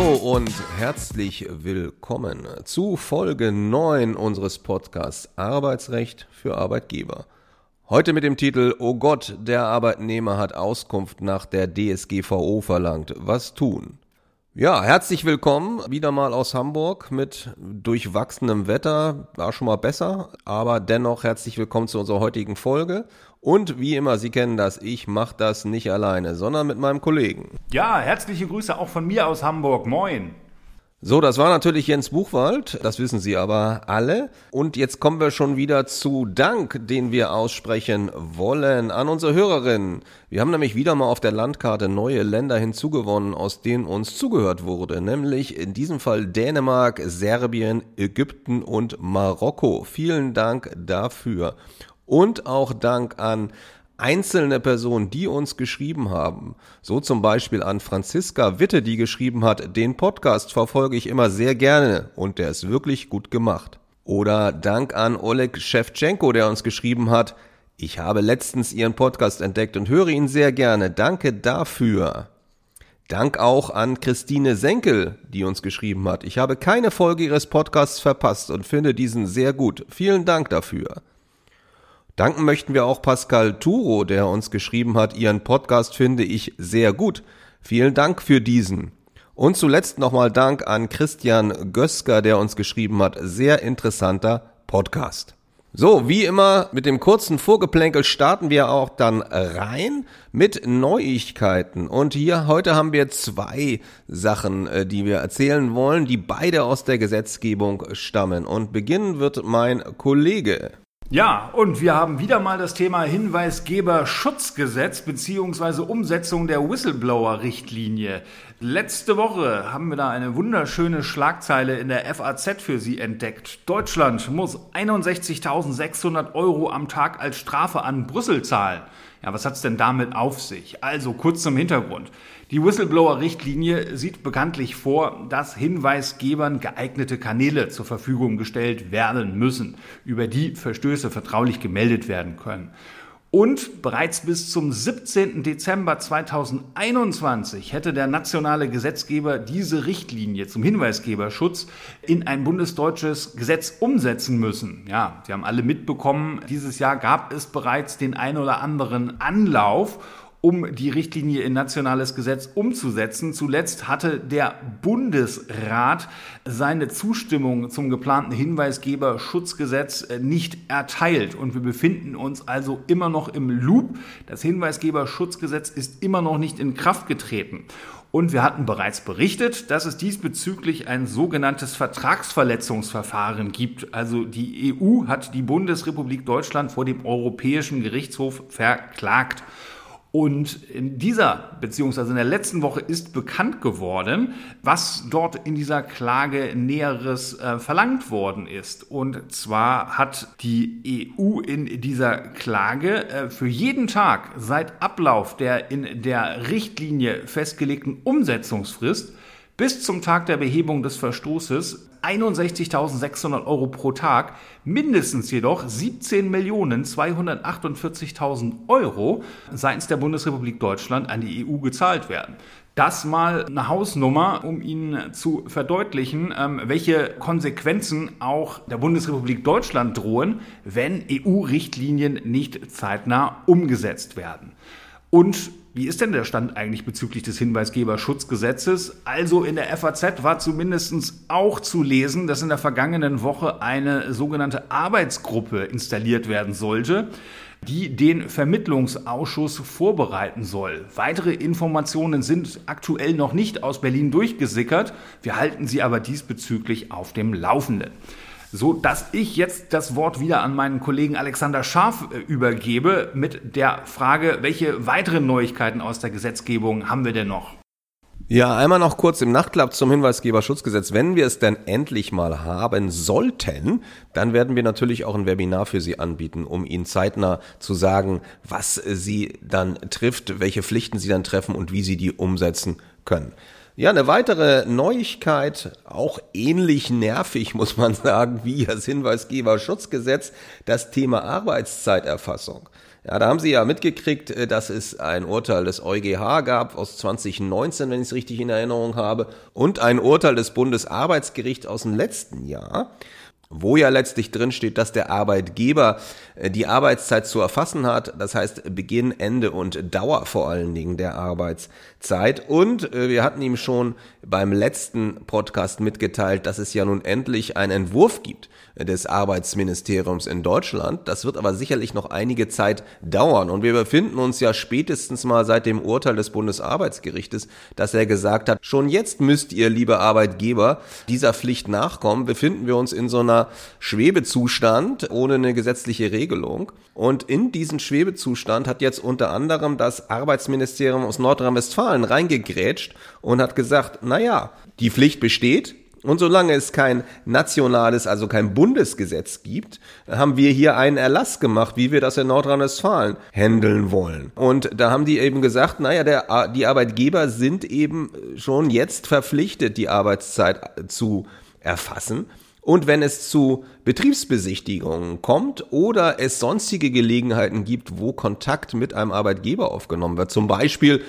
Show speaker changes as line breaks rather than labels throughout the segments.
Hallo und herzlich willkommen zu Folge 9 unseres Podcasts Arbeitsrecht für Arbeitgeber. Heute mit dem Titel Oh Gott, der Arbeitnehmer hat Auskunft nach der DSGVO verlangt. Was tun? Ja, herzlich willkommen wieder mal aus Hamburg mit durchwachsenem Wetter. War schon mal besser, aber dennoch herzlich willkommen zu unserer heutigen Folge. Und wie immer, Sie kennen das, ich mache das nicht alleine, sondern mit meinem Kollegen.
Ja, herzliche Grüße auch von mir aus Hamburg. Moin.
So, das war natürlich Jens Buchwald, das wissen Sie aber alle. Und jetzt kommen wir schon wieder zu Dank, den wir aussprechen wollen an unsere Hörerinnen. Wir haben nämlich wieder mal auf der Landkarte neue Länder hinzugewonnen, aus denen uns zugehört wurde, nämlich in diesem Fall Dänemark, Serbien, Ägypten und Marokko. Vielen Dank dafür. Und auch Dank an einzelne Personen, die uns geschrieben haben, so zum Beispiel an Franziska Witte, die geschrieben hat, den Podcast verfolge ich immer sehr gerne und der ist wirklich gut gemacht. Oder Dank an Oleg Shevchenko, der uns geschrieben hat, ich habe letztens Ihren Podcast entdeckt und höre ihn sehr gerne. Danke dafür. Dank auch an Christine Senkel, die uns geschrieben hat. Ich habe keine Folge Ihres Podcasts verpasst und finde diesen sehr gut. Vielen Dank dafür. Danken möchten wir auch Pascal Turo, der uns geschrieben hat, Ihren Podcast finde ich sehr gut. Vielen Dank für diesen. Und zuletzt nochmal Dank an Christian Gösker, der uns geschrieben hat, sehr interessanter Podcast. So, wie immer mit dem kurzen Vorgeplänkel starten wir auch dann rein mit Neuigkeiten. Und hier heute haben wir zwei Sachen, äh, die wir erzählen wollen, die beide aus der Gesetzgebung stammen. Und beginnen wird mein Kollege.
Ja, und wir haben wieder mal das Thema Hinweisgeberschutzgesetz beziehungsweise Umsetzung der Whistleblower-Richtlinie. Letzte Woche haben wir da eine wunderschöne Schlagzeile in der FAZ für Sie entdeckt. Deutschland muss 61.600 Euro am Tag als Strafe an Brüssel zahlen. Ja, was hat's denn damit auf sich? Also kurz zum Hintergrund. Die Whistleblower-Richtlinie sieht bekanntlich vor, dass Hinweisgebern geeignete Kanäle zur Verfügung gestellt werden müssen, über die Verstöße vertraulich gemeldet werden können. Und bereits bis zum 17. Dezember 2021 hätte der nationale Gesetzgeber diese Richtlinie zum Hinweisgeberschutz in ein bundesdeutsches Gesetz umsetzen müssen. Ja, Sie haben alle mitbekommen, dieses Jahr gab es bereits den ein oder anderen Anlauf um die Richtlinie in nationales Gesetz umzusetzen. Zuletzt hatte der Bundesrat seine Zustimmung zum geplanten Hinweisgeberschutzgesetz äh, nicht erteilt. Und wir befinden uns also immer noch im Loop. Das Hinweisgeberschutzgesetz ist immer noch nicht in Kraft getreten. Und wir hatten bereits berichtet, dass es diesbezüglich ein sogenanntes Vertragsverletzungsverfahren gibt. Also die EU hat die Bundesrepublik Deutschland vor dem Europäischen Gerichtshof verklagt. Und in dieser, beziehungsweise in der letzten Woche ist bekannt geworden, was dort in dieser Klage Näheres äh, verlangt worden ist. Und zwar hat die EU in dieser Klage äh, für jeden Tag seit Ablauf der in der Richtlinie festgelegten Umsetzungsfrist bis zum Tag der Behebung des Verstoßes 61.600 Euro pro Tag, mindestens jedoch 17.248.000 Euro seitens der Bundesrepublik Deutschland an die EU gezahlt werden. Das mal eine Hausnummer, um Ihnen zu verdeutlichen, ähm, welche Konsequenzen auch der Bundesrepublik Deutschland drohen, wenn EU-Richtlinien nicht zeitnah umgesetzt werden. Und wie ist denn der Stand eigentlich bezüglich des Hinweisgeberschutzgesetzes? Also in der FAZ war zumindest auch zu lesen, dass in der vergangenen Woche eine sogenannte Arbeitsgruppe installiert werden sollte, die den Vermittlungsausschuss vorbereiten soll. Weitere Informationen sind aktuell noch nicht aus Berlin durchgesickert. Wir halten sie aber diesbezüglich auf dem Laufenden so dass ich jetzt das Wort wieder an meinen Kollegen Alexander Scharf äh, übergebe mit der Frage, welche weiteren Neuigkeiten aus der Gesetzgebung haben wir denn noch?
Ja, einmal noch kurz im Nachtclub zum Hinweisgeberschutzgesetz. Wenn wir es denn endlich mal haben sollten, dann werden wir natürlich auch ein Webinar für Sie anbieten, um Ihnen zeitnah zu sagen, was Sie dann trifft, welche Pflichten Sie dann treffen und wie Sie die umsetzen können. Ja, eine weitere Neuigkeit, auch ähnlich nervig, muss man sagen, wie das Hinweisgeberschutzgesetz, das Thema Arbeitszeiterfassung. Ja, da haben Sie ja mitgekriegt, äh, dass es ein Urteil des EuGH gab aus 2019, wenn ich es richtig in Erinnerung habe, und ein Urteil des Bundesarbeitsgerichts aus dem letzten Jahr wo ja letztlich drin steht, dass der Arbeitgeber äh, die Arbeitszeit zu erfassen hat, das heißt Beginn, Ende und Dauer vor allen Dingen der Arbeitszeit. Und äh, wir hatten ihm schon beim letzten Podcast mitgeteilt, dass es ja nun endlich einen Entwurf gibt des Arbeitsministeriums in Deutschland. Das wird aber sicherlich noch einige Zeit dauern. Und wir befinden uns ja spätestens mal seit dem Urteil des Bundesarbeitsgerichtes, dass er gesagt hat, schon jetzt müsst ihr, liebe Arbeitgeber, dieser Pflicht nachkommen. Befinden wir uns in so einer Schwebezustand ohne eine gesetzliche Regelung. Und in diesen Schwebezustand hat jetzt unter anderem das Arbeitsministerium aus Nordrhein-Westfalen reingegrätscht und hat gesagt, naja, die Pflicht besteht, und solange es kein nationales, also kein Bundesgesetz gibt, haben wir hier einen Erlass gemacht, wie wir das in Nordrhein-Westfalen handeln wollen. Und da haben die eben gesagt, naja, der, die Arbeitgeber sind eben schon jetzt verpflichtet, die Arbeitszeit zu erfassen. Und wenn es zu Betriebsbesichtigungen kommt oder es sonstige Gelegenheiten gibt, wo Kontakt mit einem Arbeitgeber aufgenommen wird, zum Beispiel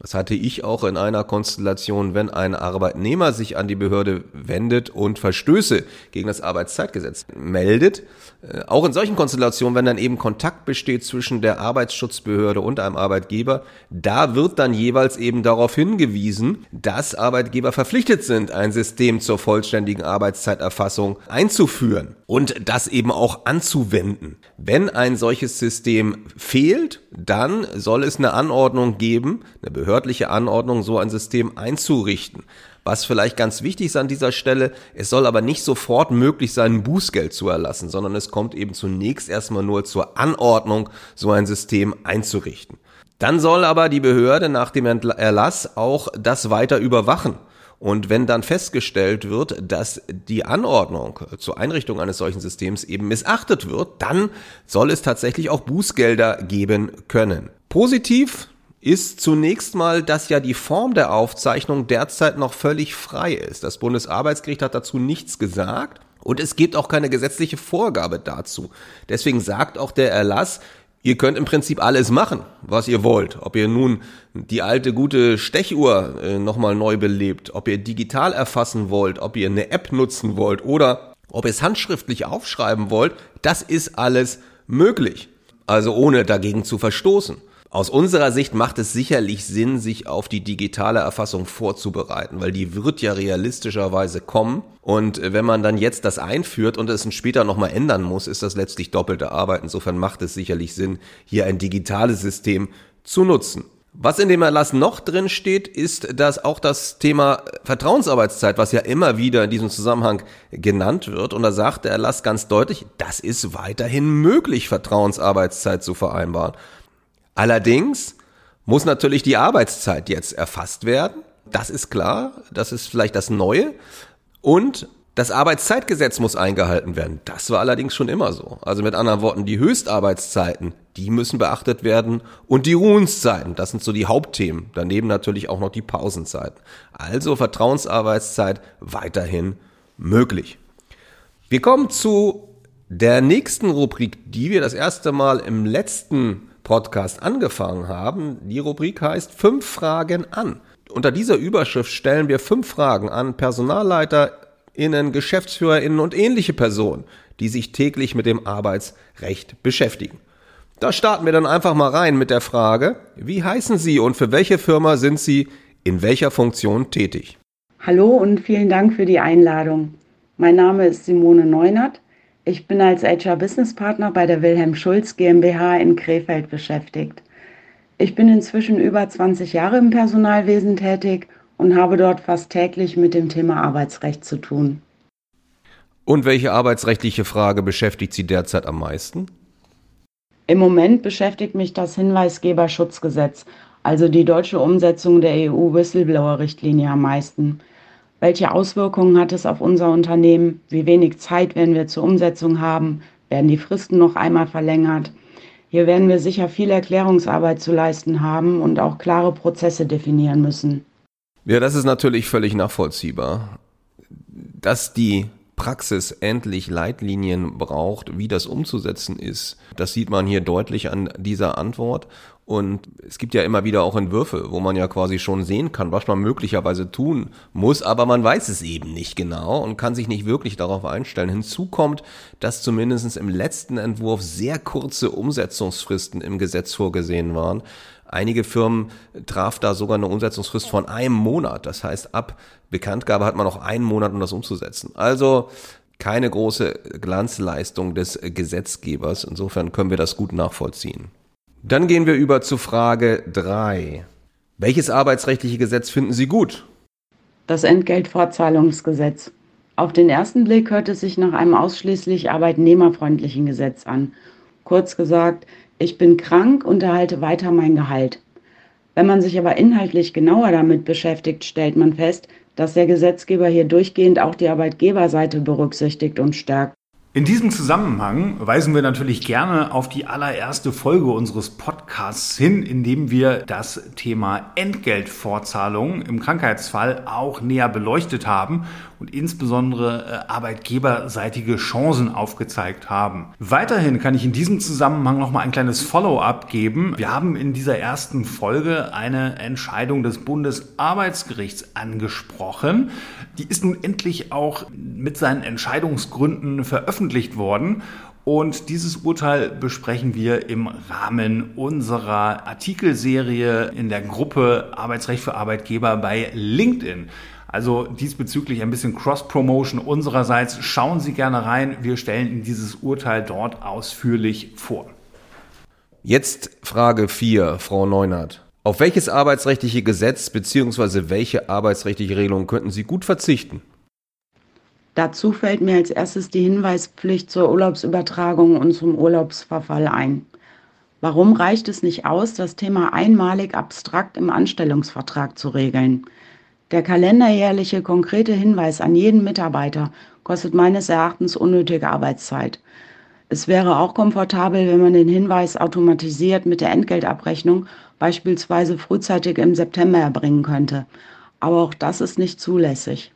das hatte ich auch in einer Konstellation, wenn ein Arbeitnehmer sich an die Behörde wendet und Verstöße gegen das Arbeitszeitgesetz meldet. Äh, auch in solchen Konstellationen, wenn dann eben Kontakt besteht zwischen der Arbeitsschutzbehörde und einem Arbeitgeber, da wird dann jeweils eben darauf hingewiesen, dass Arbeitgeber verpflichtet sind, ein System zur vollständigen Arbeitszeiterfassung einzuführen und das eben auch anzuwenden. Wenn ein solches System fehlt, dann soll es eine Anordnung geben, eine behördliche Anordnung, so ein System einzurichten. Was vielleicht ganz wichtig ist an dieser Stelle, es soll aber nicht sofort möglich sein, ein Bußgeld zu erlassen, sondern es kommt eben zunächst erstmal nur zur Anordnung, so ein System einzurichten. Dann soll aber die Behörde nach dem Erlass auch das weiter überwachen. Und wenn dann festgestellt wird, dass die Anordnung zur Einrichtung eines solchen Systems eben missachtet wird, dann soll es tatsächlich auch Bußgelder geben können. Positiv ist zunächst mal, dass ja die Form der Aufzeichnung derzeit noch völlig frei ist. Das Bundesarbeitsgericht hat dazu nichts gesagt. Und es gibt auch keine gesetzliche Vorgabe dazu. Deswegen sagt auch der Erlass, Ihr könnt im Prinzip alles machen, was ihr wollt. Ob ihr nun die alte gute Stechuhr äh, nochmal neu belebt, ob ihr digital erfassen wollt, ob ihr eine App nutzen wollt oder ob ihr es handschriftlich aufschreiben wollt, das ist alles möglich. Also ohne dagegen zu verstoßen. Aus unserer Sicht macht es sicherlich Sinn, sich auf die digitale Erfassung vorzubereiten, weil die wird ja realistischerweise kommen. Und wenn man dann jetzt das einführt und es später nochmal ändern muss, ist das letztlich doppelte Arbeit. Insofern macht es sicherlich Sinn, hier ein digitales System zu nutzen. Was in dem Erlass noch drin steht, ist, dass auch das Thema Vertrauensarbeitszeit, was ja immer wieder in diesem Zusammenhang genannt wird, und da sagt der Erlass ganz deutlich, das ist weiterhin möglich, Vertrauensarbeitszeit zu vereinbaren. Allerdings muss natürlich die Arbeitszeit jetzt erfasst werden. Das ist klar. Das ist vielleicht das Neue. Und das Arbeitszeitgesetz muss eingehalten werden. Das war allerdings schon immer so. Also mit anderen Worten, die Höchstarbeitszeiten, die müssen beachtet werden und die Ruhenszeiten, das sind so die Hauptthemen. Daneben natürlich auch noch die Pausenzeiten. Also Vertrauensarbeitszeit weiterhin möglich. Wir kommen zu der nächsten Rubrik, die wir das erste Mal im letzten Podcast angefangen haben. Die Rubrik heißt Fünf Fragen an. Unter dieser Überschrift stellen wir fünf Fragen an PersonalleiterInnen, GeschäftsführerInnen und ähnliche Personen, die sich täglich mit dem Arbeitsrecht beschäftigen. Da starten wir dann einfach mal rein mit der Frage, wie heißen Sie und für welche Firma sind Sie in welcher Funktion tätig?
Hallo und vielen Dank für die Einladung. Mein Name ist Simone Neunert. Ich bin als HR Business Partner bei der Wilhelm Schulz GmbH in Krefeld beschäftigt. Ich bin inzwischen über 20 Jahre im Personalwesen tätig und habe dort fast täglich mit dem Thema Arbeitsrecht zu tun.
Und welche arbeitsrechtliche Frage beschäftigt Sie derzeit am meisten?
Im Moment beschäftigt mich das Hinweisgeberschutzgesetz, also die deutsche Umsetzung der EU-Whistleblower-Richtlinie am meisten. Welche Auswirkungen hat es auf unser Unternehmen? Wie wenig Zeit werden wir zur Umsetzung haben? Werden die Fristen noch einmal verlängert? Hier werden wir sicher viel Erklärungsarbeit zu leisten haben und auch klare Prozesse definieren müssen.
Ja, das ist natürlich völlig nachvollziehbar. Dass die Praxis endlich Leitlinien braucht, wie das umzusetzen ist. Das sieht man hier deutlich an dieser Antwort. Und es gibt ja immer wieder auch Entwürfe, wo man ja quasi schon sehen kann, was man möglicherweise tun muss, aber man weiß es eben nicht genau und kann sich nicht wirklich darauf einstellen. Hinzu kommt, dass zumindest im letzten Entwurf sehr kurze Umsetzungsfristen im Gesetz vorgesehen waren. Einige Firmen traf da sogar eine Umsetzungsfrist von einem Monat. Das heißt, ab Bekanntgabe hat man noch einen Monat, um das umzusetzen. Also keine große Glanzleistung des Gesetzgebers. Insofern können wir das gut nachvollziehen. Dann gehen wir über zu Frage drei. Welches arbeitsrechtliche Gesetz finden Sie gut?
Das Entgeltfortzahlungsgesetz. Auf den ersten Blick hört es sich nach einem ausschließlich arbeitnehmerfreundlichen Gesetz an. Kurz gesagt, ich bin krank und erhalte weiter mein Gehalt. Wenn man sich aber inhaltlich genauer damit beschäftigt, stellt man fest, dass der Gesetzgeber hier durchgehend auch die Arbeitgeberseite berücksichtigt und stärkt.
In diesem Zusammenhang weisen wir natürlich gerne auf die allererste Folge unseres Podcasts hin, in dem wir das Thema Entgeltfortzahlung im Krankheitsfall auch näher beleuchtet haben und insbesondere äh, arbeitgeberseitige Chancen aufgezeigt haben. Weiterhin kann ich in diesem Zusammenhang noch mal ein kleines Follow-up geben. Wir haben in dieser ersten Folge eine Entscheidung des Bundesarbeitsgerichts angesprochen. Die ist nun endlich auch mit seinen Entscheidungsgründen veröffentlicht worden. Und dieses Urteil besprechen wir im Rahmen unserer Artikelserie in der Gruppe Arbeitsrecht für Arbeitgeber bei LinkedIn. Also diesbezüglich ein bisschen Cross-Promotion unsererseits. Schauen Sie gerne rein. Wir stellen Ihnen dieses Urteil dort ausführlich vor.
Jetzt Frage 4, Frau Neunert. Auf welches arbeitsrechtliche Gesetz bzw. welche arbeitsrechtliche Regelung könnten Sie gut verzichten?
Dazu fällt mir als erstes die Hinweispflicht zur Urlaubsübertragung und zum Urlaubsverfall ein. Warum reicht es nicht aus, das Thema einmalig abstrakt im Anstellungsvertrag zu regeln? Der kalenderjährliche konkrete Hinweis an jeden Mitarbeiter kostet meines Erachtens unnötige Arbeitszeit. Es wäre auch komfortabel, wenn man den Hinweis automatisiert mit der Entgeltabrechnung beispielsweise frühzeitig im September erbringen könnte. Aber auch das ist nicht zulässig.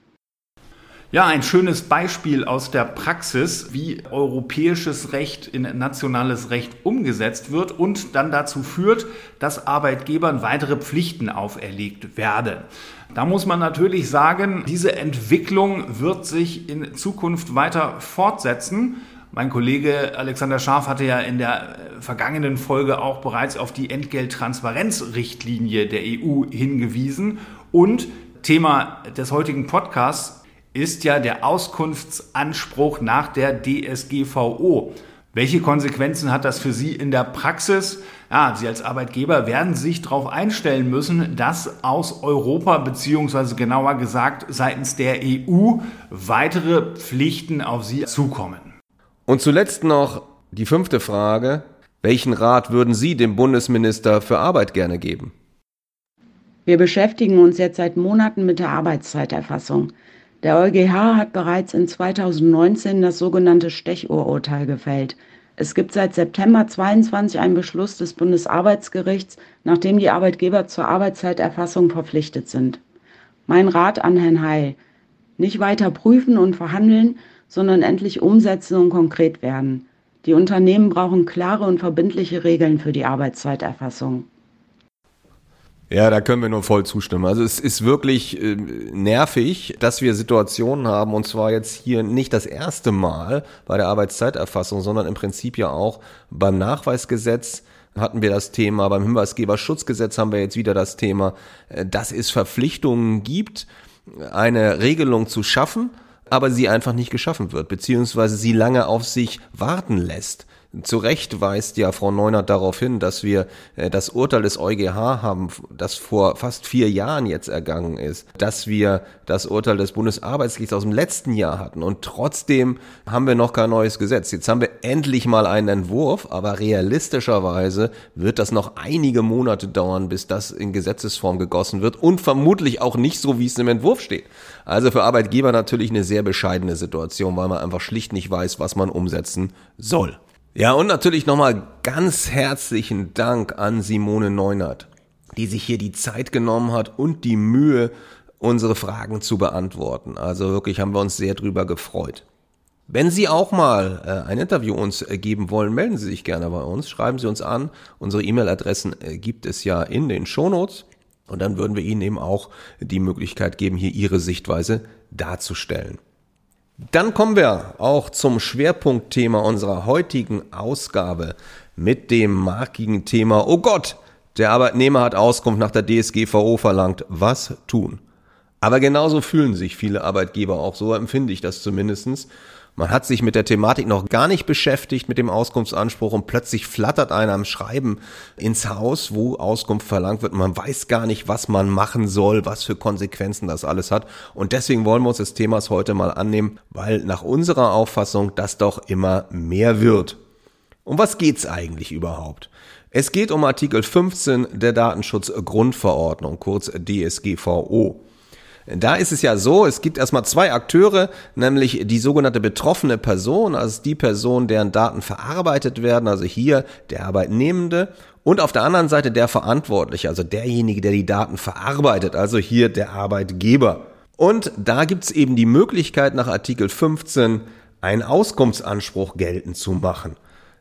Ja, ein schönes Beispiel aus der Praxis, wie europäisches Recht in nationales Recht umgesetzt wird und dann dazu führt, dass Arbeitgebern weitere Pflichten auferlegt werden. Da muss man natürlich sagen, diese Entwicklung wird sich in Zukunft weiter fortsetzen. Mein Kollege Alexander Scharf hatte ja in der vergangenen Folge auch bereits auf die Entgelttransparenzrichtlinie der EU hingewiesen. Und Thema des heutigen Podcasts ist ja der Auskunftsanspruch nach der DSGVO. Welche Konsequenzen hat das für Sie in der Praxis? Ja, Sie als Arbeitgeber werden sich darauf einstellen müssen, dass aus Europa beziehungsweise genauer gesagt seitens der EU weitere Pflichten auf Sie zukommen.
Und zuletzt noch die fünfte Frage. Welchen Rat würden Sie dem Bundesminister für Arbeit gerne geben?
Wir beschäftigen uns jetzt seit Monaten mit der Arbeitszeiterfassung. Der EuGH hat bereits in 2019 das sogenannte Stechuhrurteil gefällt. Es gibt seit September 22 einen Beschluss des Bundesarbeitsgerichts, nachdem die Arbeitgeber zur Arbeitszeiterfassung verpflichtet sind. Mein Rat an Herrn Heil. Nicht weiter prüfen und verhandeln, sondern endlich umsetzen und konkret werden. Die Unternehmen brauchen klare und verbindliche Regeln für die Arbeitszeiterfassung.
Ja, da können wir nur voll zustimmen. Also es ist wirklich äh, nervig, dass wir Situationen haben, und zwar jetzt hier nicht das erste Mal bei der Arbeitszeiterfassung, sondern im Prinzip ja auch beim Nachweisgesetz hatten wir das Thema, beim Hinweisgeberschutzgesetz haben wir jetzt wieder das Thema, äh, dass es Verpflichtungen gibt, eine Regelung zu schaffen, aber sie einfach nicht geschaffen wird, beziehungsweise sie lange auf sich warten lässt. Zu Recht weist ja Frau Neunert darauf hin, dass wir äh, das Urteil des EuGH haben, das vor fast vier Jahren jetzt ergangen ist, dass wir das Urteil des Bundesarbeitsgerichts aus dem letzten Jahr hatten und trotzdem haben wir noch kein neues Gesetz. Jetzt haben wir endlich mal einen Entwurf, aber realistischerweise wird das noch einige Monate dauern, bis das in Gesetzesform gegossen wird und vermutlich auch nicht so, wie es im Entwurf steht. Also für Arbeitgeber natürlich eine sehr bescheidene Situation, weil man einfach schlicht nicht weiß, was man umsetzen soll. Ja, und natürlich nochmal ganz herzlichen Dank an Simone Neunert. die sich hier die Zeit genommen hat und die Mühe, unsere Fragen zu beantworten. Also wirklich haben wir uns sehr drüber gefreut. Wenn Sie auch mal äh, ein Interview uns äh, geben wollen, melden Sie sich gerne bei uns, schreiben Sie uns an. Unsere E-Mail-Adressen äh, gibt es ja in den Shownotes. Und dann würden wir Ihnen eben auch die Möglichkeit geben, hier Ihre Sichtweise darzustellen. Dann kommen wir auch zum Schwerpunktthema unserer heutigen Ausgabe mit dem markigen Thema, oh Gott, der Arbeitnehmer hat Auskunft nach der DSGVO verlangt. Was tun? Aber genauso fühlen sich viele Arbeitgeber auch, so empfinde ich das zumindestens. Man hat sich mit der Thematik noch gar nicht beschäftigt, mit dem Auskunftsanspruch und plötzlich flattert einer am Schreiben ins Haus, wo Auskunft verlangt wird. Man weiß gar nicht, was man machen soll, was für Konsequenzen das alles hat. Und deswegen wollen wir uns des Themas heute mal annehmen, weil nach unserer Auffassung das doch immer mehr wird. Um was geht's eigentlich überhaupt? Es geht um Artikel 15 der Datenschutzgrundverordnung, kurz DSGVO. Da ist es ja so, es gibt erstmal zwei Akteure, nämlich die sogenannte betroffene Person, also die Person, deren Daten verarbeitet werden, also hier der Arbeitnehmende, und auf der anderen Seite der Verantwortliche, also derjenige, der die Daten verarbeitet, also hier der Arbeitgeber. Und da gibt's eben die Möglichkeit, nach Artikel 15 einen Auskunftsanspruch geltend zu machen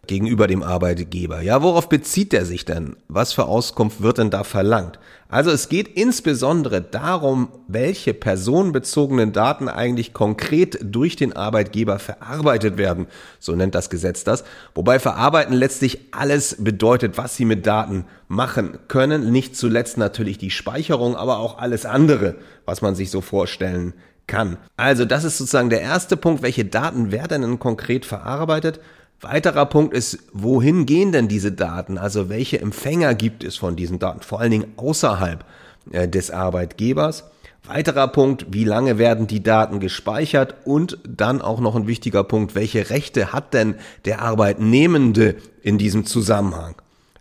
gegenüber dem Arbeitgeber. Ja, worauf bezieht er sich denn? Was für Auskunft wird denn da verlangt? Also es geht insbesondere darum, welche personenbezogenen Daten eigentlich konkret durch den Arbeitgeber verarbeitet werden. So nennt das Gesetz das. Wobei verarbeiten letztlich alles bedeutet, was sie mit Daten machen können. Nicht zuletzt natürlich die Speicherung, aber auch alles andere, was man sich so vorstellen kann. Also das ist sozusagen der erste Punkt. Welche Daten werden denn konkret verarbeitet? Weiterer Punkt ist, wohin gehen denn diese Daten? Also welche Empfänger gibt es von diesen Daten? Vor allen Dingen außerhalb äh, des Arbeitgebers. Weiterer Punkt, wie lange werden die Daten gespeichert? Und dann auch noch ein wichtiger Punkt, welche Rechte hat denn der Arbeitnehmende in diesem Zusammenhang?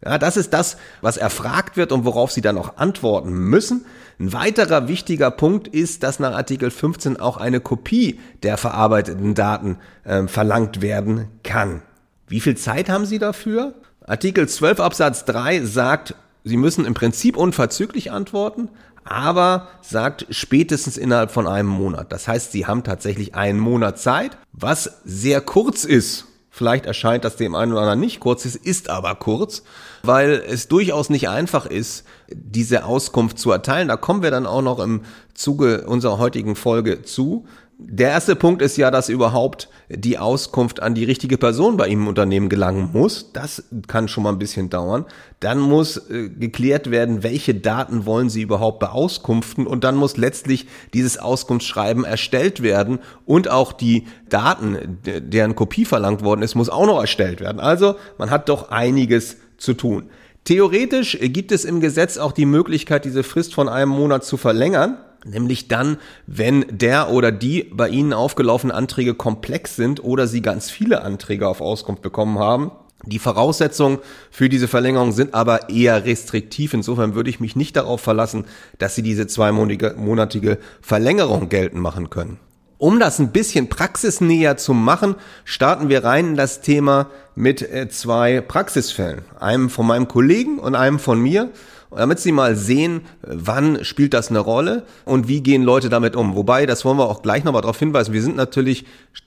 Ja, das ist das, was erfragt wird und worauf Sie dann auch antworten müssen. Ein weiterer wichtiger Punkt ist, dass nach Artikel 15 auch eine Kopie der verarbeiteten Daten äh, verlangt werden kann. Wie viel Zeit haben Sie dafür? Artikel 12 Absatz 3 sagt, Sie müssen im Prinzip unverzüglich antworten, aber sagt spätestens innerhalb von einem Monat. Das heißt, Sie haben tatsächlich einen Monat Zeit, was sehr kurz ist. Vielleicht erscheint das dem einen oder anderen nicht kurz, es ist aber kurz, weil es durchaus nicht einfach ist, diese Auskunft zu erteilen. Da kommen wir dann auch noch im Zuge unserer heutigen Folge zu. Der erste Punkt ist ja, dass überhaupt die Auskunft an die richtige Person bei ihm im Unternehmen gelangen muss. Das kann schon mal ein bisschen dauern. Dann muss äh, geklärt werden, welche Daten wollen Sie überhaupt beauskunften und dann muss letztlich dieses Auskunftsschreiben erstellt werden und auch die Daten, deren Kopie verlangt worden ist, muss auch noch erstellt werden. Also man hat doch einiges zu tun. Theoretisch gibt es im Gesetz auch die Möglichkeit, diese Frist von einem Monat zu verlängern. Nämlich dann, wenn der oder die bei Ihnen aufgelaufenen Anträge komplex sind oder Sie ganz viele Anträge auf Auskunft bekommen haben. Die Voraussetzungen für diese Verlängerung sind aber eher restriktiv. Insofern würde ich mich nicht darauf verlassen, dass Sie diese zweimonatige Verlängerung geltend machen können. Um das ein bisschen praxisnäher zu machen, starten wir rein in das Thema mit äh, zwei Praxisfällen. Einem von meinem Kollegen und einem von mir damit Sie mal sehen, wann spielt das eine Rolle und wie gehen Leute damit um. Wobei, das wollen wir auch gleich nochmal darauf hinweisen, wir sind natürlich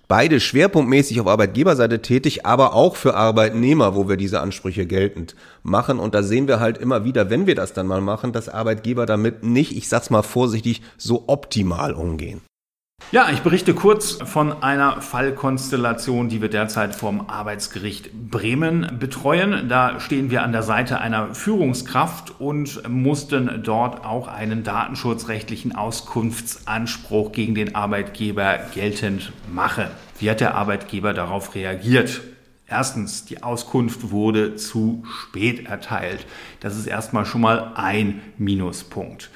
beide schwerpunktmäßig auf Arbeitgeberseite tätig, aber auch für Arbeitnehmer, wo wir diese Ansprüche geltend machen. Und da sehen wir halt immer wieder, wenn wir das dann mal machen, dass Arbeitgeber damit nicht, ich sag's mal vorsichtig, so optimal umgehen.
Ja, ich berichte kurz von einer Fallkonstellation, die wir derzeit vom Arbeitsgericht Bremen betreuen. Da stehen wir an der Seite einer Führungskraft und mussten dort auch einen datenschutzrechtlichen Auskunftsanspruch gegen den Arbeitgeber geltend machen. Wie hat der Arbeitgeber darauf reagiert? Erstens, die Auskunft wurde zu spät erteilt. Das ist erstmal schon mal ein Minuspunkt.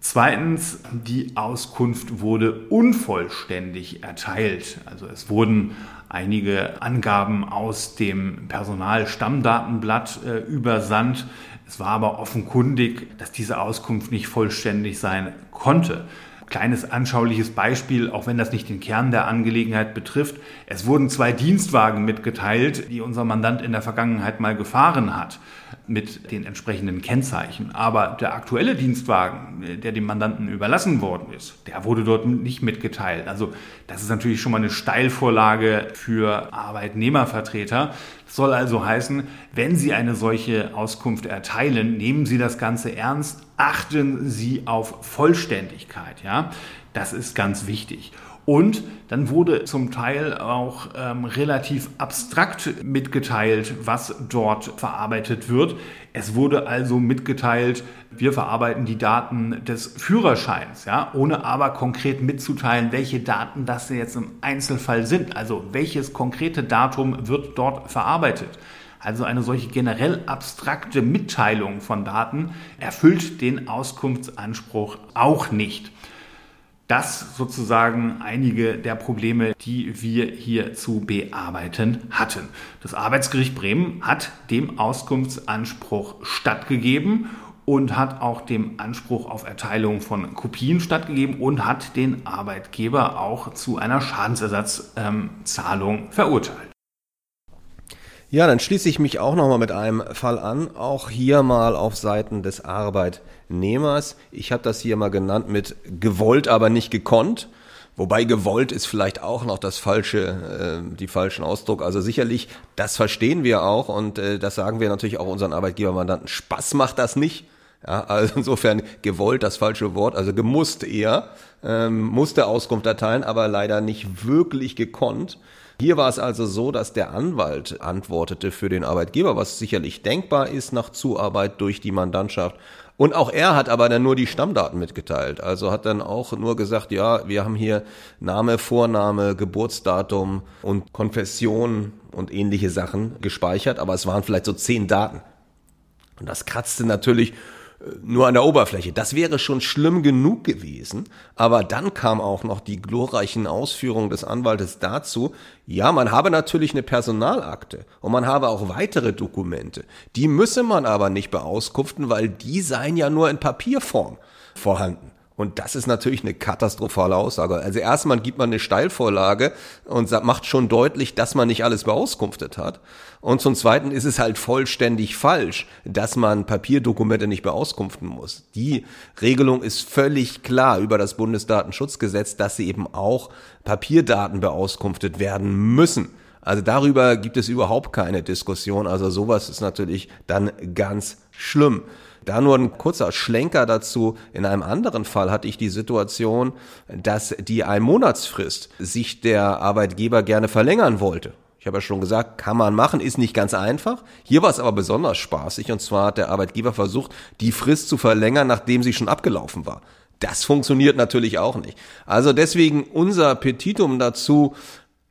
Zweitens, die Auskunft wurde unvollständig erteilt. Also es wurden einige Angaben aus dem Personalstammdatenblatt äh, übersandt. Es war aber offenkundig, dass diese Auskunft nicht vollständig sein konnte. Kleines anschauliches Beispiel, auch wenn das nicht den Kern der Angelegenheit betrifft. Es wurden zwei Dienstwagen mitgeteilt, die unser Mandant in der Vergangenheit mal gefahren hat mit den entsprechenden Kennzeichen. Aber der aktuelle Dienstwagen, der dem Mandanten überlassen worden ist, der wurde dort nicht mitgeteilt. Also das ist natürlich schon mal eine Steilvorlage für Arbeitnehmervertreter. Soll also heißen, wenn Sie eine solche Auskunft erteilen, nehmen Sie das Ganze ernst, achten Sie auf Vollständigkeit. Ja, das ist ganz wichtig. Und dann wurde zum Teil auch ähm, relativ abstrakt mitgeteilt, was dort verarbeitet wird. Es wurde also mitgeteilt, wir verarbeiten die Daten des Führerscheins, ja, ohne aber konkret mitzuteilen, welche Daten das jetzt im Einzelfall sind. Also welches konkrete Datum wird dort verarbeitet. Also eine solche generell abstrakte Mitteilung von Daten erfüllt den Auskunftsanspruch auch nicht. Das sozusagen einige der Probleme, die wir hier zu bearbeiten hatten. Das Arbeitsgericht Bremen hat dem Auskunftsanspruch stattgegeben und hat auch dem Anspruch auf Erteilung von Kopien stattgegeben und hat den Arbeitgeber auch zu einer Schadensersatzzahlung ähm, verurteilt.
Ja, dann schließe ich mich auch nochmal mit einem Fall an, auch hier mal auf Seiten des Arbeitnehmers. Ich habe das hier mal genannt mit gewollt, aber nicht gekonnt. Wobei gewollt ist vielleicht auch noch das falsche, äh, die falschen Ausdruck. Also sicherlich, das verstehen wir auch und äh, das sagen wir natürlich auch unseren Arbeitgebermandanten. Spaß macht das nicht. Ja, also insofern gewollt das falsche Wort, also gemusst eher, ähm, musste Auskunft erteilen, aber leider nicht wirklich gekonnt. Hier war es also so, dass der Anwalt antwortete für den Arbeitgeber, was sicherlich denkbar ist nach Zuarbeit durch die Mandantschaft. Und auch er hat aber dann nur die Stammdaten mitgeteilt. Also hat dann auch nur gesagt, ja, wir haben hier Name, Vorname, Geburtsdatum und Konfession und ähnliche Sachen gespeichert, aber es waren vielleicht so zehn Daten. Und das kratzte natürlich nur an der Oberfläche. Das wäre schon schlimm genug gewesen. Aber dann kam auch noch die glorreichen Ausführungen des Anwaltes dazu, ja, man habe natürlich eine Personalakte und man habe auch weitere Dokumente. Die müsse man aber nicht beauskunften, weil die seien ja nur in Papierform vorhanden. Und das ist natürlich eine katastrophale Aussage. Also erstmal gibt man eine Steilvorlage und macht schon deutlich, dass man nicht alles beauskunftet hat. Und zum Zweiten ist es halt vollständig falsch, dass man Papierdokumente nicht beauskunften muss. Die Regelung ist völlig klar über das Bundesdatenschutzgesetz, dass sie eben auch Papierdaten beauskunftet werden müssen. Also darüber gibt es überhaupt keine Diskussion. Also sowas ist natürlich dann ganz schlimm. Da nur ein kurzer Schlenker dazu. In einem anderen Fall hatte ich die Situation, dass die Einmonatsfrist sich der Arbeitgeber gerne verlängern wollte. Ich habe ja schon gesagt, kann man machen, ist nicht ganz einfach. Hier war es aber besonders spaßig und zwar hat der Arbeitgeber versucht, die Frist zu verlängern, nachdem sie schon abgelaufen war. Das funktioniert natürlich auch nicht. Also deswegen unser Petitum dazu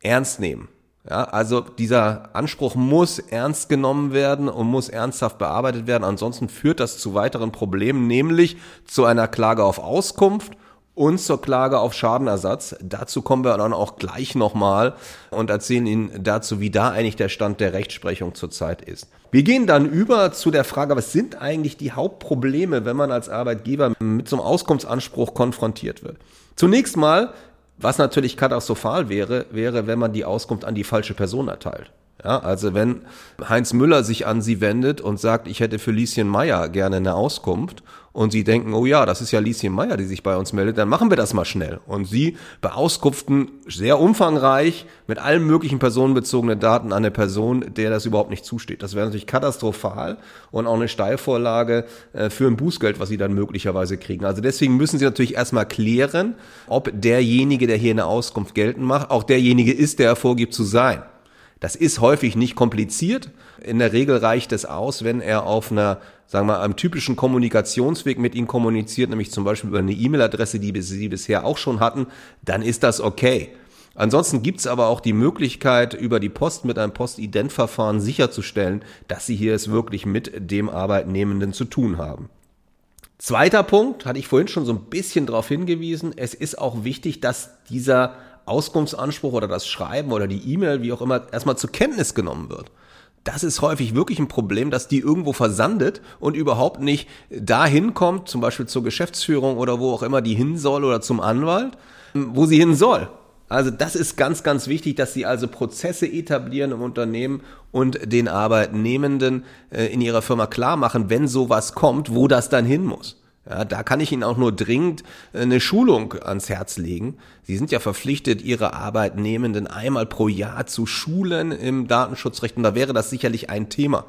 ernst nehmen. Ja, also dieser Anspruch muss ernst genommen werden und muss ernsthaft bearbeitet werden. Ansonsten führt das zu weiteren Problemen, nämlich zu einer Klage auf Auskunft und zur Klage auf Schadenersatz. Dazu kommen wir dann auch gleich nochmal und erzählen Ihnen dazu, wie da eigentlich der Stand der Rechtsprechung zurzeit ist. Wir gehen dann über zu der Frage, was sind eigentlich die Hauptprobleme, wenn man als Arbeitgeber mit so einem Auskunftsanspruch konfrontiert wird. Zunächst mal was natürlich katastrophal wäre, wäre, wenn man die Auskunft an die falsche Person erteilt. Ja, also wenn Heinz Müller sich an Sie wendet und sagt, ich hätte für Lieschen Meier gerne eine Auskunft und Sie denken, oh ja, das ist ja Lieschen Meier, die sich bei uns meldet, dann machen wir das mal schnell. Und Sie beauskunften sehr umfangreich mit allen möglichen personenbezogenen Daten an eine Person, der das überhaupt nicht zusteht. Das wäre natürlich katastrophal und auch eine Steilvorlage äh, für ein Bußgeld, was Sie dann möglicherweise kriegen. Also deswegen müssen Sie natürlich erstmal klären, ob derjenige, der hier eine Auskunft geltend macht, auch derjenige ist, der er vorgibt zu sein. Das ist häufig nicht kompliziert. In der Regel reicht es aus, wenn er auf einer, sagen wir, einem typischen Kommunikationsweg mit Ihnen kommuniziert, nämlich zum Beispiel über eine E-Mail-Adresse, die Sie bisher auch schon hatten, dann ist das okay. Ansonsten gibt's aber auch die Möglichkeit, über die Post mit einem Postident-Verfahren sicherzustellen, dass Sie hier es wirklich mit dem Arbeitnehmenden zu tun haben. Zweiter Punkt, hatte ich vorhin schon so ein bisschen darauf hingewiesen, es ist auch wichtig, dass dieser Auskunftsanspruch oder das Schreiben oder die E-Mail, wie auch immer, erstmal zur Kenntnis genommen wird. das ist häufig wirklich ein Problem, dass die irgendwo versandet und überhaupt nicht dahin kommt, zum Beispiel zur Geschäftsführung oder wo auch immer die hin soll oder zum Anwalt, wo sie hin soll. Also das ist ganz, ganz wichtig, dass Sie also Prozesse etablieren im Unternehmen und den Arbeitnehmenden äh, in ihrer Firma klar machen, wenn sowas kommt, wo das dann hin muss. Ja, da kann ich Ihnen auch nur dringend äh, eine Schulung ans Herz legen. Sie sind ja verpflichtet, Ihre Arbeitnehmenden einmal pro Jahr zu schulen im Datenschutzrecht und da wäre das sicherlich ein Thema.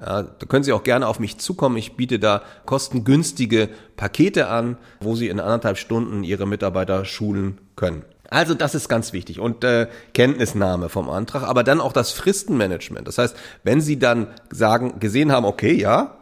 Ja, da können Sie auch gerne auf mich zukommen. Ich biete da kostengünstige Pakete an, wo Sie in anderthalb Stunden Ihre Mitarbeiter schulen können. Also das ist ganz wichtig und äh, Kenntnisnahme vom Antrag, aber dann auch das Fristenmanagement. Das heißt, wenn Sie dann sagen, gesehen haben, okay, ja,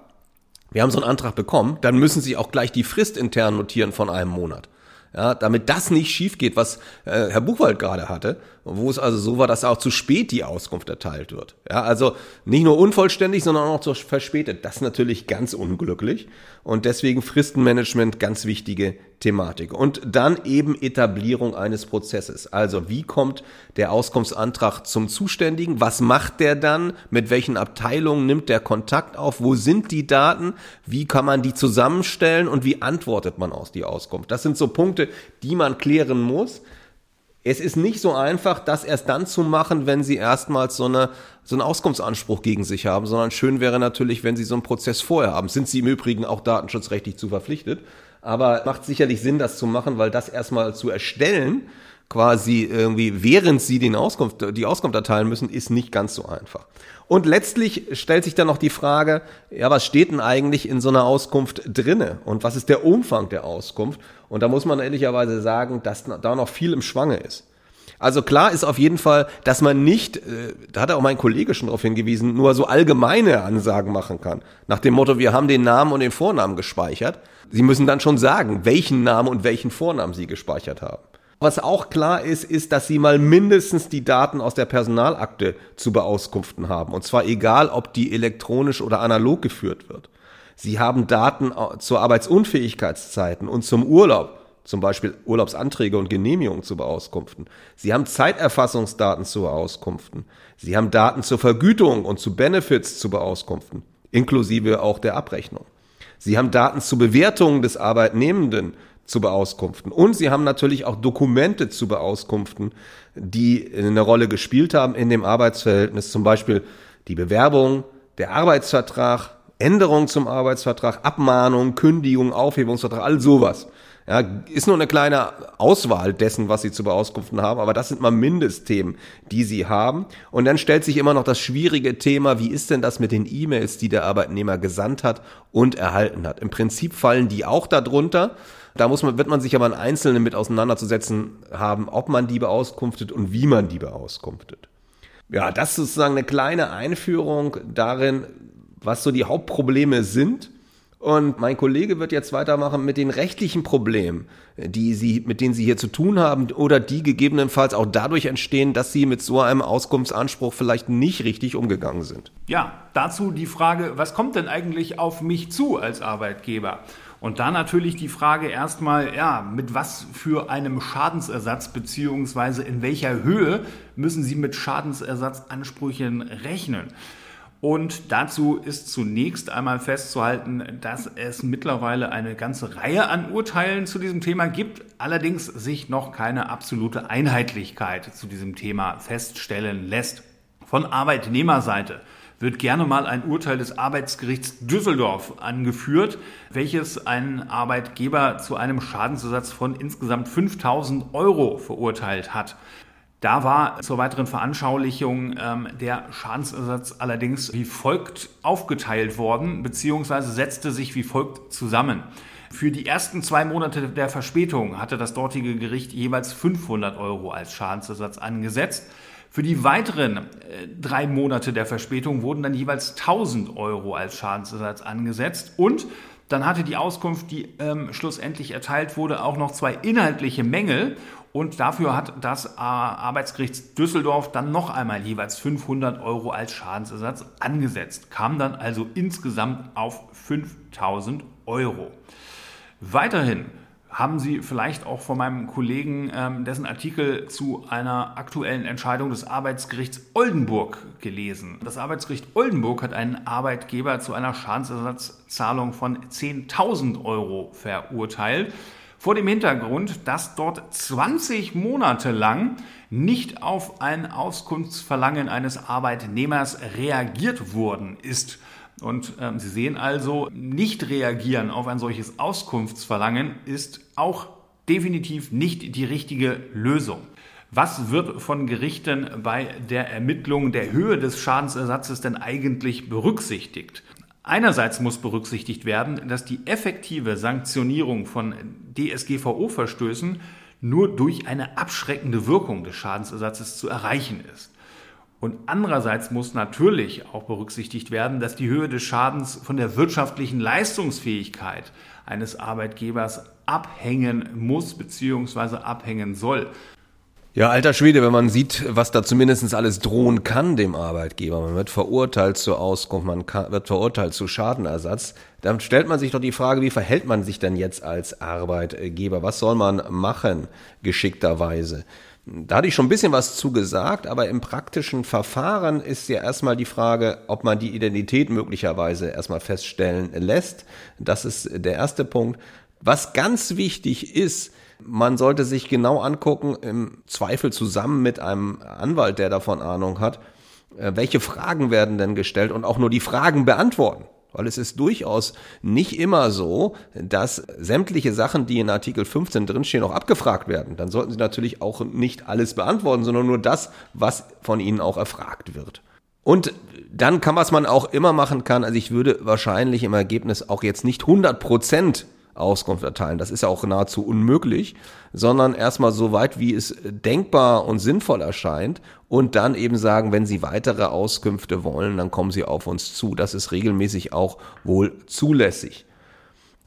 wir haben so einen Antrag bekommen, dann müssen Sie auch gleich die Frist intern notieren von einem Monat. Ja, damit das nicht schief geht, was äh, Herr Buchwald gerade hatte, wo es also so war, dass auch zu spät die Auskunft erteilt wird. Ja, also nicht nur unvollständig, sondern auch so verspätet. Das ist natürlich ganz unglücklich und deswegen Fristenmanagement ganz wichtige Thematik. Und dann eben Etablierung eines Prozesses. Also wie kommt der Auskunftsantrag zum Zuständigen? Was macht der dann? Mit welchen Abteilungen nimmt der Kontakt auf? Wo sind die Daten? Wie kann man die zusammenstellen? Und wie antwortet man aus die Auskunft? Das sind so Punkte, die man klären muss. Es ist nicht so einfach, das erst dann zu machen, wenn Sie erstmals so, eine, so einen Auskunftsanspruch gegen sich haben, sondern schön wäre natürlich, wenn Sie so einen Prozess vorher haben. Sind Sie im Übrigen auch datenschutzrechtlich zu verpflichtet? Aber macht sicherlich Sinn, das zu machen, weil das erstmal zu erstellen, quasi irgendwie, während Sie den Auskunft, die Auskunft erteilen müssen, ist nicht ganz so einfach. Und letztlich stellt sich dann noch die Frage, ja, was steht denn eigentlich in so einer Auskunft drinne? Und was ist der Umfang der Auskunft? Und da muss man ehrlicherweise sagen, dass da noch viel im Schwange ist. Also klar ist auf jeden Fall, dass man nicht, äh, da hat auch mein Kollege schon darauf hingewiesen, nur so allgemeine Ansagen machen kann. Nach dem Motto, wir haben den Namen und den Vornamen gespeichert. Sie müssen dann schon sagen, welchen Namen und welchen Vornamen Sie gespeichert haben. Was auch klar ist, ist, dass Sie mal mindestens die Daten aus der Personalakte zu beauskunften haben. Und zwar egal, ob die elektronisch oder analog geführt wird. Sie haben Daten zur Arbeitsunfähigkeitszeiten und zum Urlaub, zum Beispiel Urlaubsanträge und Genehmigungen zu beauskunften. Sie haben Zeiterfassungsdaten zu beauskunften. Sie haben Daten zur Vergütung und zu Benefits zu beauskunften, inklusive auch der Abrechnung. Sie haben Daten zu Bewertungen des Arbeitnehmenden zu beauskunften. Und sie haben natürlich auch Dokumente zu beauskunften, die eine Rolle gespielt haben in dem Arbeitsverhältnis, zum Beispiel die Bewerbung, der Arbeitsvertrag, Änderung zum Arbeitsvertrag, Abmahnung, Kündigung, Aufhebungsvertrag, all sowas. Ja, ist nur eine kleine Auswahl dessen, was Sie zu beauskunften haben, aber das sind mal Mindestthemen, die Sie haben. Und dann stellt sich immer noch das schwierige Thema, wie ist denn das mit den E-Mails, die der Arbeitnehmer gesandt hat und erhalten hat? Im Prinzip fallen die auch darunter. Da muss man, wird man sich aber in Einzelnen mit auseinanderzusetzen haben, ob man die beauskunftet und wie man die beauskunftet. Ja, das ist sozusagen eine kleine Einführung darin, was so die Hauptprobleme sind und mein Kollege wird jetzt weitermachen mit den rechtlichen Problemen, die Sie, mit denen Sie hier zu tun haben oder die gegebenenfalls auch dadurch entstehen, dass Sie mit so einem Auskunftsanspruch vielleicht nicht richtig umgegangen sind.
Ja, dazu die Frage, was kommt denn eigentlich auf mich zu als Arbeitgeber? Und da natürlich die Frage erstmal, ja, mit was für einem Schadensersatz beziehungsweise in welcher Höhe müssen Sie mit Schadensersatzansprüchen rechnen? Und dazu ist zunächst einmal festzuhalten, dass es mittlerweile eine ganze Reihe an Urteilen zu diesem Thema gibt, allerdings sich noch keine absolute Einheitlichkeit zu diesem Thema feststellen lässt. Von Arbeitnehmerseite wird gerne mal ein Urteil des Arbeitsgerichts Düsseldorf angeführt, welches einen Arbeitgeber zu einem Schadensersatz von insgesamt 5000 Euro verurteilt hat. Da war zur weiteren Veranschaulichung ähm, der Schadensersatz allerdings wie folgt aufgeteilt worden, beziehungsweise setzte sich wie folgt zusammen. Für die ersten zwei Monate der Verspätung hatte das dortige Gericht jeweils 500 Euro als Schadensersatz angesetzt. Für die weiteren äh, drei Monate der Verspätung wurden dann jeweils 1000 Euro als Schadensersatz angesetzt und dann hatte die Auskunft, die ähm, schlussendlich erteilt wurde, auch noch zwei inhaltliche Mängel und dafür hat das Arbeitsgericht Düsseldorf dann noch einmal jeweils 500 Euro als Schadensersatz angesetzt, kam dann also insgesamt auf 5000 Euro. Weiterhin haben Sie vielleicht auch von meinem Kollegen ähm, dessen Artikel zu einer aktuellen Entscheidung des Arbeitsgerichts Oldenburg gelesen. Das Arbeitsgericht Oldenburg hat einen Arbeitgeber zu einer Schadensersatzzahlung von 10.000 Euro verurteilt. Vor dem Hintergrund, dass dort 20 Monate lang nicht auf ein Auskunftsverlangen eines Arbeitnehmers reagiert worden ist. Und ähm, Sie sehen also, nicht reagieren auf ein solches Auskunftsverlangen ist auch definitiv nicht die richtige Lösung. Was wird von Gerichten bei der Ermittlung der Höhe des Schadensersatzes denn eigentlich berücksichtigt? Einerseits muss berücksichtigt werden, dass die effektive Sanktionierung von DSGVO-Verstößen nur durch eine abschreckende Wirkung des Schadensersatzes zu erreichen ist. Und andererseits muss natürlich auch berücksichtigt werden, dass die Höhe des Schadens von der wirtschaftlichen Leistungsfähigkeit eines Arbeitgebers abhängen muss bzw. abhängen soll.
Ja, alter Schwede, wenn man sieht, was da zumindest alles drohen kann dem Arbeitgeber, man wird verurteilt zur Auskunft, man kann, wird verurteilt zu Schadenersatz, dann stellt man sich doch die Frage, wie verhält man sich denn jetzt als Arbeitgeber? Was soll man machen, geschickterweise? Da hatte ich schon ein bisschen was zu gesagt, aber im praktischen Verfahren ist ja erstmal die Frage, ob man die Identität möglicherweise erstmal feststellen lässt. Das ist der erste Punkt. Was ganz wichtig ist, man sollte sich genau angucken, im Zweifel zusammen mit einem Anwalt, der davon Ahnung hat, äh, welche Fragen werden denn gestellt und auch nur die Fragen beantworten. Weil es ist durchaus nicht immer so, dass sämtliche Sachen, die in Artikel 15 drinstehen, auch abgefragt werden. Dann sollten Sie natürlich auch nicht alles beantworten, sondern nur das, was von Ihnen auch erfragt wird. Und dann kann, was man auch immer machen kann, also ich würde wahrscheinlich im Ergebnis auch jetzt nicht 100 Prozent Auskunft erteilen. Das ist ja auch nahezu unmöglich, sondern erstmal so weit, wie es denkbar und sinnvoll erscheint und dann eben sagen, wenn Sie weitere Auskünfte wollen, dann kommen Sie auf uns zu. Das ist regelmäßig auch wohl zulässig.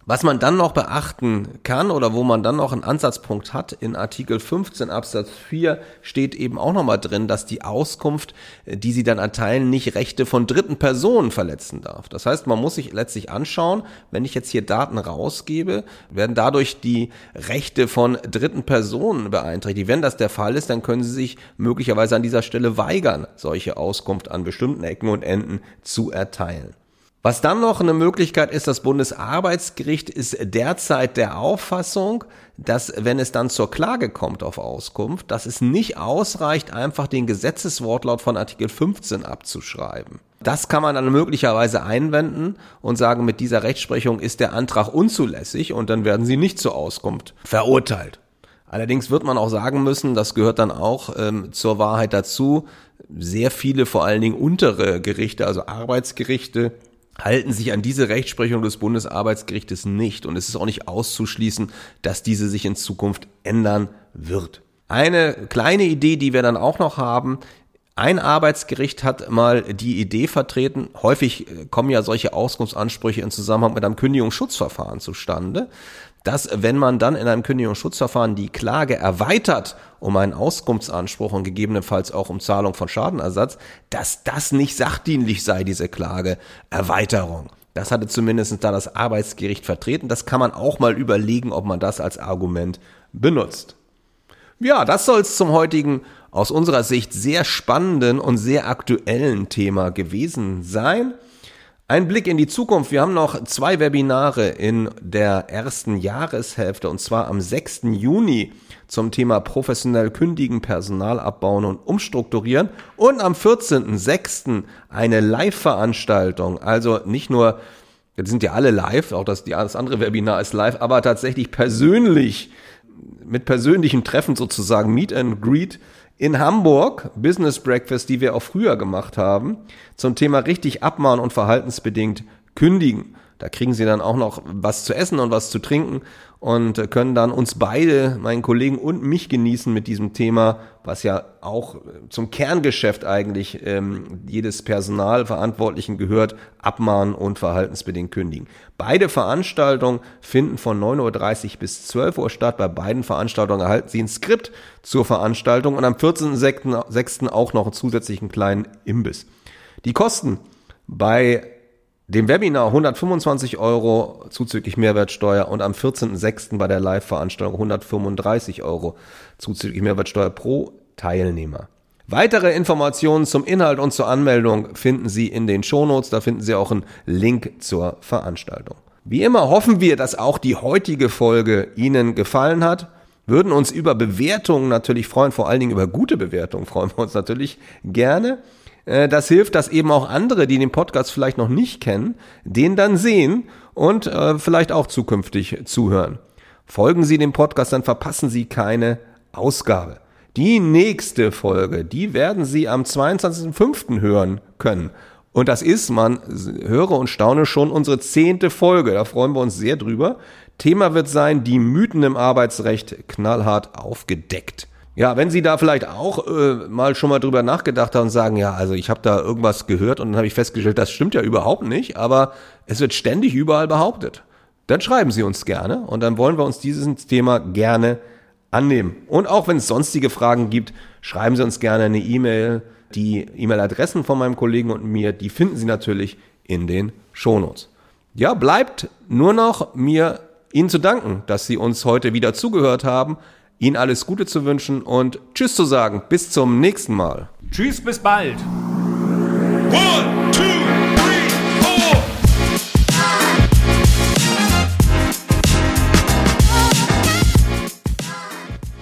Was man dann noch beachten kann oder wo man dann noch einen Ansatzpunkt hat, in Artikel 15 Absatz 4 steht eben auch nochmal drin, dass die Auskunft, äh, die sie dann erteilen, nicht Rechte von dritten Personen verletzen darf. Das heißt, man muss sich letztlich anschauen, wenn ich jetzt hier Daten rausgebe, werden dadurch die Rechte von dritten Personen beeinträchtigt. Wenn das der Fall ist, dann können sie sich möglicherweise an dieser Stelle weigern, solche Auskunft an bestimmten Ecken und Enden zu erteilen. Was dann noch eine Möglichkeit ist, das Bundesarbeitsgericht ist derzeit der Auffassung, dass wenn es dann zur Klage kommt auf Auskunft, dass es nicht ausreicht, einfach den Gesetzeswortlaut von Artikel 15 abzuschreiben. Das kann man dann möglicherweise einwenden und sagen, mit dieser Rechtsprechung ist der Antrag unzulässig und dann werden sie nicht zur Auskunft verurteilt. Allerdings wird man auch sagen müssen, das gehört dann auch ähm, zur Wahrheit dazu, sehr viele vor allen Dingen untere Gerichte, also Arbeitsgerichte, halten sich an diese Rechtsprechung des Bundesarbeitsgerichtes nicht. Und es ist auch nicht auszuschließen, dass diese sich in Zukunft ändern wird. Eine kleine Idee, die wir dann auch noch haben, ein Arbeitsgericht hat mal die Idee vertreten, häufig kommen ja solche Auskunftsansprüche in Zusammenhang mit einem Kündigungsschutzverfahren zustande, dass wenn man dann in einem Kündigungsschutzverfahren die Klage erweitert um einen Auskunftsanspruch und gegebenenfalls auch um Zahlung von Schadenersatz, dass das nicht sachdienlich sei, diese Klageerweiterung. Das hatte zumindest da das Arbeitsgericht vertreten. Das kann man auch mal überlegen, ob man das als Argument benutzt. Ja, das soll es zum heutigen, aus unserer Sicht sehr spannenden und sehr aktuellen Thema gewesen sein. Ein Blick in die Zukunft. Wir haben noch zwei Webinare in der ersten Jahreshälfte und zwar am 6. Juni zum Thema professionell kündigen, Personal abbauen und umstrukturieren und am 14.06. eine Live-Veranstaltung. Also nicht nur, jetzt sind ja alle live, auch das, das andere Webinar ist live, aber tatsächlich persönlich, mit persönlichem Treffen sozusagen, Meet and Greet in Hamburg, Business Breakfast, die wir auch früher gemacht haben, zum Thema richtig abmahnen und verhaltensbedingt kündigen. Da kriegen Sie dann auch noch was zu essen und was zu trinken und können dann uns beide, meinen Kollegen und mich genießen mit diesem Thema, was ja auch zum Kerngeschäft eigentlich ähm, jedes Personalverantwortlichen gehört, abmahnen und verhaltensbedingt kündigen. Beide Veranstaltungen finden von 9.30 Uhr bis 12 Uhr statt. Bei beiden Veranstaltungen erhalten Sie ein Skript zur Veranstaltung und am 14.06. auch noch einen zusätzlichen kleinen Imbiss. Die Kosten bei dem Webinar 125 Euro zuzüglich Mehrwertsteuer und am 14.06. bei der Live-Veranstaltung 135 Euro zuzüglich Mehrwertsteuer pro Teilnehmer. Weitere Informationen zum Inhalt und zur Anmeldung finden Sie in den Shownotes. Da finden Sie auch einen Link zur Veranstaltung. Wie immer hoffen wir, dass auch die heutige Folge Ihnen gefallen hat. Würden uns über Bewertungen natürlich freuen, vor allen Dingen über gute Bewertungen freuen wir uns natürlich gerne. Äh, das hilft, dass eben auch andere, die den Podcast vielleicht noch nicht kennen, den dann sehen und äh, vielleicht auch zukünftig zuhören. Folgen Sie dem Podcast, dann verpassen Sie keine Ausgabe. Die nächste Folge, die werden Sie am 22.05. hören können. Und das ist, man höre und staune schon unsere zehnte Folge. Da freuen wir uns sehr drüber. Thema wird sein, die Mythen im Arbeitsrecht knallhart aufgedeckt. Ja, wenn Sie da vielleicht auch äh, mal schon mal drüber nachgedacht haben und sagen, ja, also ich habe da irgendwas gehört und dann habe ich festgestellt, das stimmt ja überhaupt nicht, aber es wird ständig überall behauptet. Dann schreiben Sie uns gerne und dann wollen wir uns dieses Thema gerne annehmen. Und auch wenn es sonstige Fragen gibt, schreiben Sie uns gerne eine E-Mail. Die E-Mail-Adressen von meinem Kollegen und mir, die finden Sie natürlich in den Shownotes. Ja, bleibt nur noch mir Ihnen zu danken, dass Sie uns heute wieder zugehört haben, Ihnen alles Gute zu wünschen und Tschüss zu sagen. Bis zum nächsten Mal.
Tschüss, bis bald. One.